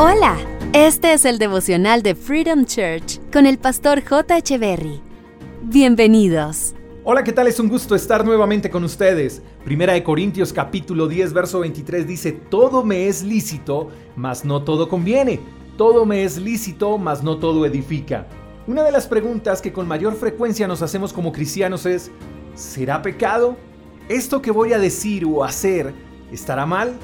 Hola, este es el devocional de Freedom Church con el pastor J. Berry. Bienvenidos. Hola, ¿qué tal? Es un gusto estar nuevamente con ustedes. Primera de Corintios capítulo 10, verso 23 dice, Todo me es lícito, mas no todo conviene. Todo me es lícito, mas no todo edifica. Una de las preguntas que con mayor frecuencia nos hacemos como cristianos es, ¿será pecado? ¿Esto que voy a decir o hacer estará mal?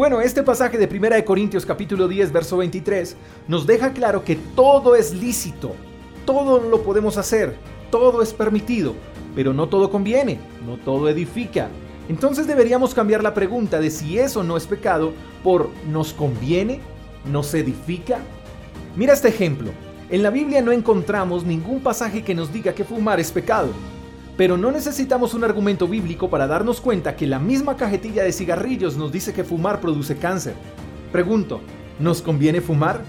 Bueno, este pasaje de 1 de Corintios capítulo 10 verso 23 nos deja claro que todo es lícito, todo lo podemos hacer, todo es permitido, pero no todo conviene, no todo edifica. Entonces deberíamos cambiar la pregunta de si eso no es pecado por ¿nos conviene? ¿Nos edifica? Mira este ejemplo. En la Biblia no encontramos ningún pasaje que nos diga que fumar es pecado. Pero no necesitamos un argumento bíblico para darnos cuenta que la misma cajetilla de cigarrillos nos dice que fumar produce cáncer. Pregunto, ¿nos conviene fumar?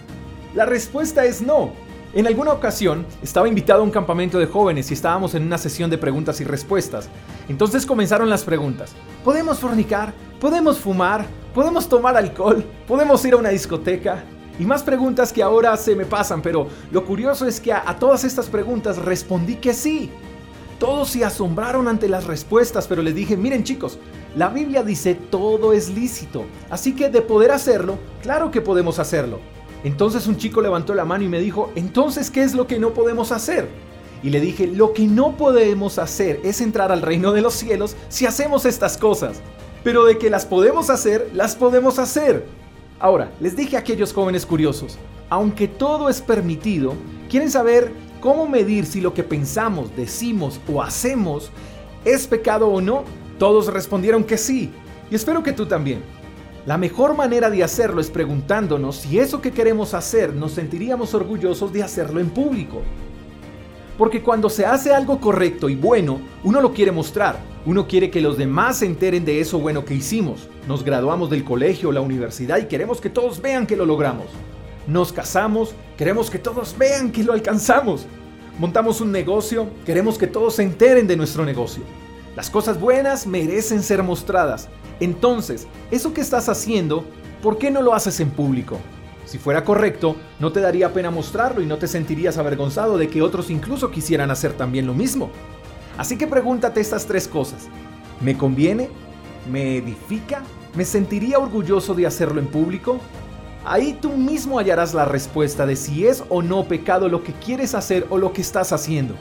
La respuesta es no. En alguna ocasión estaba invitado a un campamento de jóvenes y estábamos en una sesión de preguntas y respuestas. Entonces comenzaron las preguntas. ¿Podemos fornicar? ¿Podemos fumar? ¿Podemos tomar alcohol? ¿Podemos ir a una discoteca? Y más preguntas que ahora se me pasan, pero lo curioso es que a, todas estas preguntas respondí que sí. Todos se asombraron ante las respuestas, pero les dije, miren chicos, la Biblia dice todo es lícito, así que de poder hacerlo, claro que podemos hacerlo. Entonces un chico levantó la mano y me dijo, entonces, ¿qué es lo que no podemos hacer? Y le dije, lo que no podemos hacer es entrar al reino de los cielos si hacemos estas cosas. Pero de que las podemos hacer, las podemos hacer. Ahora, les dije a aquellos jóvenes curiosos, aunque todo es permitido, ¿quieren saber ¿Cómo medir si lo que pensamos, decimos o hacemos es pecado o no? Todos respondieron que sí, y espero que tú también. La mejor manera de hacerlo es preguntándonos si eso que queremos hacer nos sentiríamos orgullosos de hacerlo en público. Porque cuando se hace algo correcto y bueno, uno lo quiere mostrar. Uno quiere que los demás se enteren de eso bueno que hicimos. Nos graduamos del colegio o la universidad y queremos que todos vean que lo logramos. Nos casamos, queremos que todos vean que lo alcanzamos. Montamos un negocio, queremos que todos se enteren de nuestro negocio. Las cosas buenas merecen ser mostradas. Entonces, eso que estás haciendo, ¿por qué no lo haces en público? Si fuera correcto, no te daría pena mostrarlo y no te sentirías avergonzado de que otros incluso quisieran hacer también lo mismo. Así que pregúntate estas tres cosas. ¿Me conviene? ¿Me edifica? ¿Me sentiría orgulloso de hacerlo en público? Ahí tú mismo hallarás la respuesta de si es o no pecado lo que quieres hacer o lo que estás haciendo.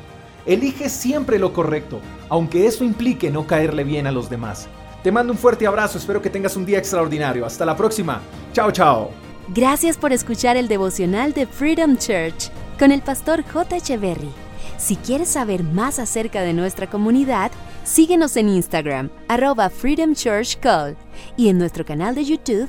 Elige siempre lo correcto, aunque eso implique no caerle bien a los demás. Te mando un fuerte abrazo, espero que tengas un día extraordinario. Hasta la próxima. Chao, chao. Gracias por escuchar el devocional de Freedom Church con el pastor J. Echeverry. Si quieres saber más acerca de nuestra comunidad, síguenos en Instagram, arroba Freedom y en nuestro canal de YouTube,